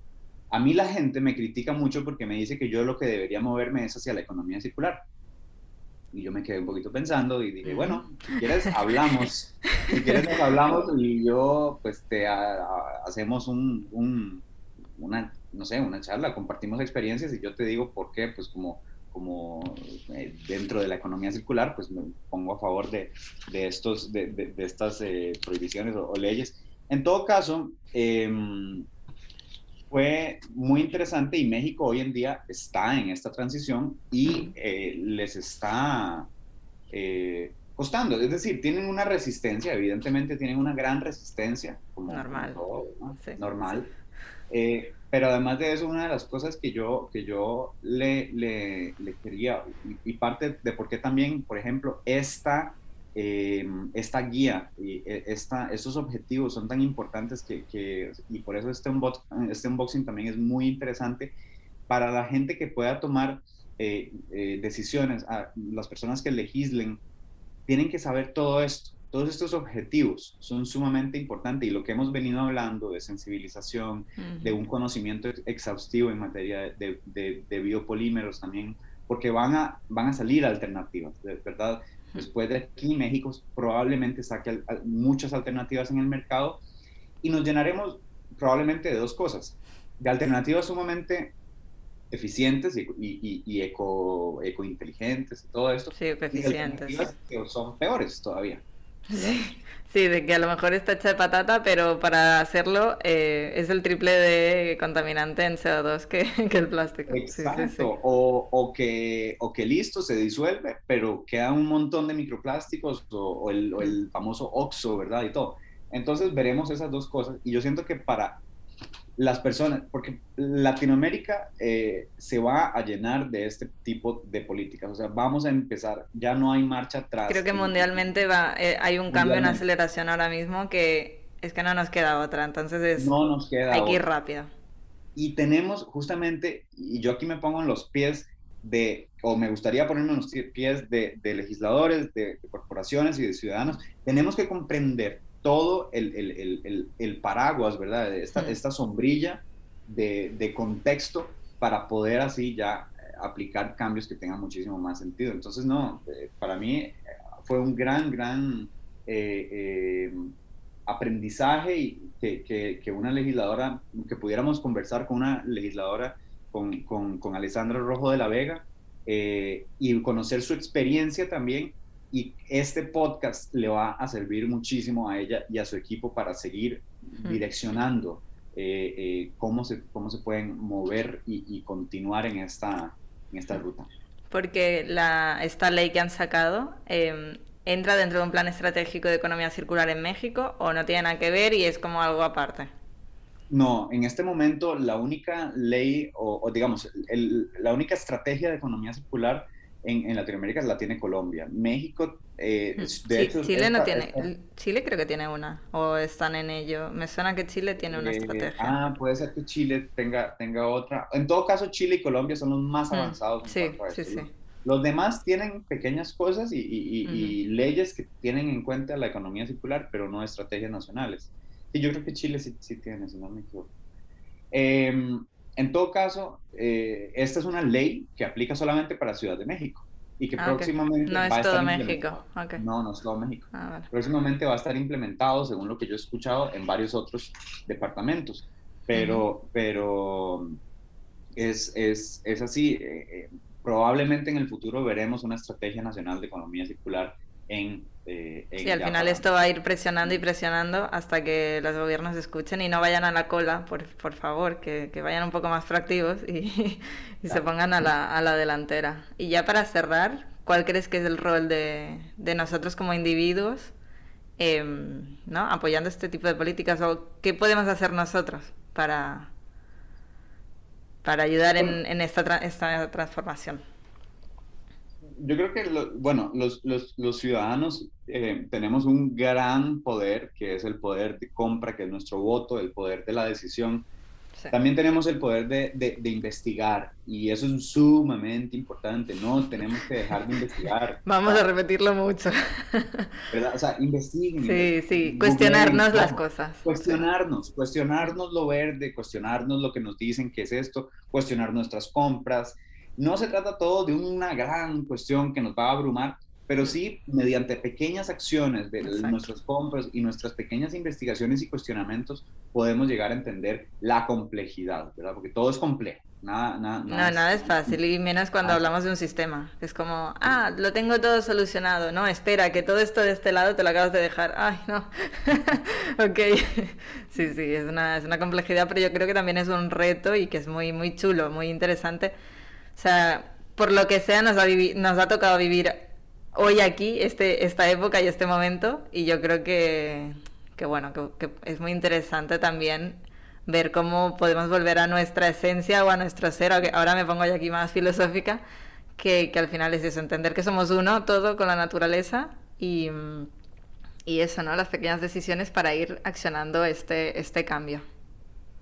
a mí la gente me critica mucho porque me dice que yo lo que debería moverme es hacia la economía circular. Y yo me quedé un poquito pensando y dije, bueno, si quieres hablamos, si quieres nos hablamos y yo pues te hacemos un, un, una, no sé, una charla, compartimos experiencias y yo te digo por qué, pues como, como eh, dentro de la economía circular, pues me pongo a favor de, de estos, de, de, estas eh, prohibiciones o, leyes. En todo caso, eh, fue muy interesante y México hoy en día está en esta transición y eh, les está eh, costando. Es decir, tienen una resistencia, evidentemente tienen una gran resistencia. Como normal. Normal. Eh, pero además de eso, una de las cosas que yo, que yo le, le, le quería, y, parte de por qué también, por ejemplo, esta, eh, esta guía y e, esta, estos objetivos son tan importantes que, que y por eso este, unbox, este unboxing también es muy interesante para la gente que pueda tomar eh, eh, decisiones, a las personas que legislen, tienen que saber todo esto. Todos estos objetivos son sumamente importantes y lo que hemos venido hablando de sensibilización, de un conocimiento exhaustivo en materia de, de, biopolímeros también, porque van a, van a salir alternativas, ¿verdad? Después de aquí, México probablemente saque muchas alternativas en el mercado y nos llenaremos probablemente de dos cosas, de alternativas sumamente eficientes y, y, y eco, inteligentes y todo esto. Sí, eficientes. que son peores todavía. Sí. de que a lo mejor está hecha de patata, pero para hacerlo eh, es el triple de contaminante en CO2 que, que el plástico. Exacto, O, o, que, o que listo, se disuelve, pero queda un montón de microplásticos o, el, o el famoso oxo, ¿verdad? Y todo. Entonces veremos esas dos cosas y yo siento que para las personas, porque Latinoamérica eh, se va a llenar de este tipo de políticas, o sea, vamos a empezar, ya no hay marcha atrás. Creo que mundialmente va, eh, hay un cambio en aceleración ahora mismo que es que no nos queda otra, entonces es, no nos queda hay que ir rápido. Y tenemos justamente, y yo aquí me pongo en los pies de, o me gustaría ponerme en los pies de, legisladores, de corporaciones y de ciudadanos, tenemos que comprender todo el, el, el, el paraguas, ¿verdad? Esta, esta sombrilla de, de, contexto para poder así ya eh, aplicar cambios que tengan muchísimo más sentido. Entonces, no, eh, para mí eh, fue un gran, gran aprendizaje y que, que, que, una legisladora, que pudiéramos conversar con una legisladora, con, con, con Alessandra Rojo de la Vega, y conocer su experiencia también y este podcast le va a servir muchísimo a ella y a su equipo para seguir direccionando eh, eh, cómo, se, cómo se pueden mover y, continuar en esta, en esta ruta. Porque la, esta ley que han sacado em, entra dentro de un plan estratégico de economía circular en México o no tiene nada que ver y es como algo aparte. No, en este momento la única ley o, digamos la única estrategia de economía circular en, Latinoamérica la tiene Colombia. México, eh, de hecho... Chile no tiene, Chile creo que tiene una, o están en ello. Me suena que Chile tiene una eh, estrategia. Ah, puede ser que Chile tenga, tenga otra. En todo caso, Chile y Colombia son los más avanzados. sí, sí, sí. Los demás tienen pequeñas cosas y, leyes que tienen en cuenta la economía circular, pero no estrategias nacionales. Y yo creo que Chile sí, sí tiene, si no me equivoco. Eh, en todo caso, eh, esta es una ley que aplica solamente para Ciudad de México y que ah, próximamente no va es a todo México. No, no es todo México. Ah, próximamente va a estar implementado, según lo que yo he escuchado, en varios otros departamentos. Pero, pero es, es, es así. Eh, eh, probablemente en el futuro veremos una estrategia nacional de economía circular en eh, sí, al final esto va a ir presionando y presionando hasta que los gobiernos escuchen y no vayan a la cola, por, por favor, que, que, vayan un poco más proactivos y, *laughs* y se pongan a la, a la, delantera. Y ya para cerrar, ¿cuál crees que es el rol de, de nosotros como individuos em, ¿no? apoyando este tipo de políticas? ¿O qué podemos hacer nosotros para, para ayudar en, en esta, esta transformación? Yo creo que, bueno, los, los, los ciudadanos eh, tenemos un gran poder, que es el poder de compra, que es nuestro voto, el poder de la decisión. También tenemos el poder de, de, investigar y eso es sumamente importante, ¿no? Tenemos que dejar de investigar. *laughs* Vamos a repetirlo mucho. *laughs* ¿Verdad? O sea, investiguen. Sí, sí, cuestionarnos las cosas. Cuestionarnos, cuestionarnos lo verde, cuestionarnos lo que nos dicen que es esto, cuestionar nuestras compras, no se trata todo de una gran cuestión que nos va a abrumar, pero sí mediante pequeñas acciones de nuestros compras y nuestras pequeñas investigaciones y cuestionamientos podemos llegar a entender la complejidad, ¿verdad? Porque todo es complejo. Nada, nada, no, nada es fácil y menos cuando hablamos de un sistema. Es como, ah, lo tengo todo solucionado. No, espera, que todo esto de este lado te lo acabas de dejar. Ay, no. *laughs* ok. *laughs* sí, sí, es una, es una complejidad, pero yo creo que también es un reto y que es muy, muy chulo, muy interesante o sea, por lo que sea, nos ha, tocado vivir hoy aquí, este, esta época y este momento, y yo creo que, bueno, que, es muy interesante también ver cómo podemos volver a nuestra esencia o a nuestro ser, ahora me pongo ya aquí más filosófica, que, que al final es eso, entender que somos uno, todo con la naturaleza y, y eso, ¿no? Las pequeñas decisiones para ir accionando este, este cambio.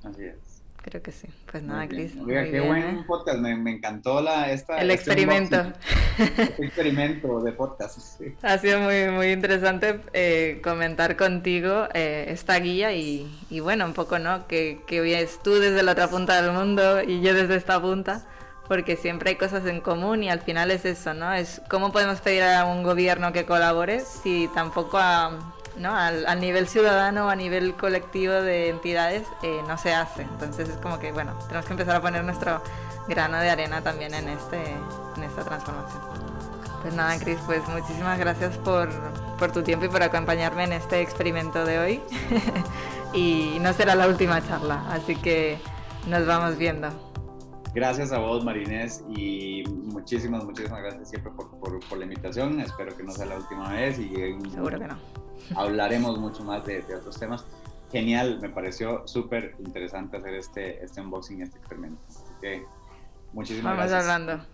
Así es. Creo que sí. Pues nada, Cris. Oiga, qué buen ¿eh? podcast. Me, me, encantó la, esta, el este experimento. Este experimento de podcast. Ha sido muy, muy interesante eh, comentar contigo eh, esta guía y, y, bueno, un poco, ¿no? Que, que es tú desde la otra punta del mundo y yo desde esta punta, porque siempre hay cosas en común y al final es eso, ¿no? Es cómo podemos pedir a un gobierno que colabore si tampoco a ¿no? Al, nivel ciudadano, a nivel colectivo de entidades, eh, no se hace. Entonces es como que, bueno, tenemos que empezar a poner nuestro grano de arena también en, este, en esta transformación. Pues nada, Cris, pues muchísimas gracias por, por tu tiempo y por acompañarme en este experimento de hoy. *laughs* y no será la última charla, así que nos vamos viendo. Gracias a vos, Marinés, y muchísimas, muchísimas gracias siempre por, por, por, la invitación. Espero que no sea la última vez y Seguro que no hablaremos mucho más de, otros temas. Genial, me pareció súper interesante hacer este, este unboxing, este experimento. Así que muchísimas Vamos gracias. hablando.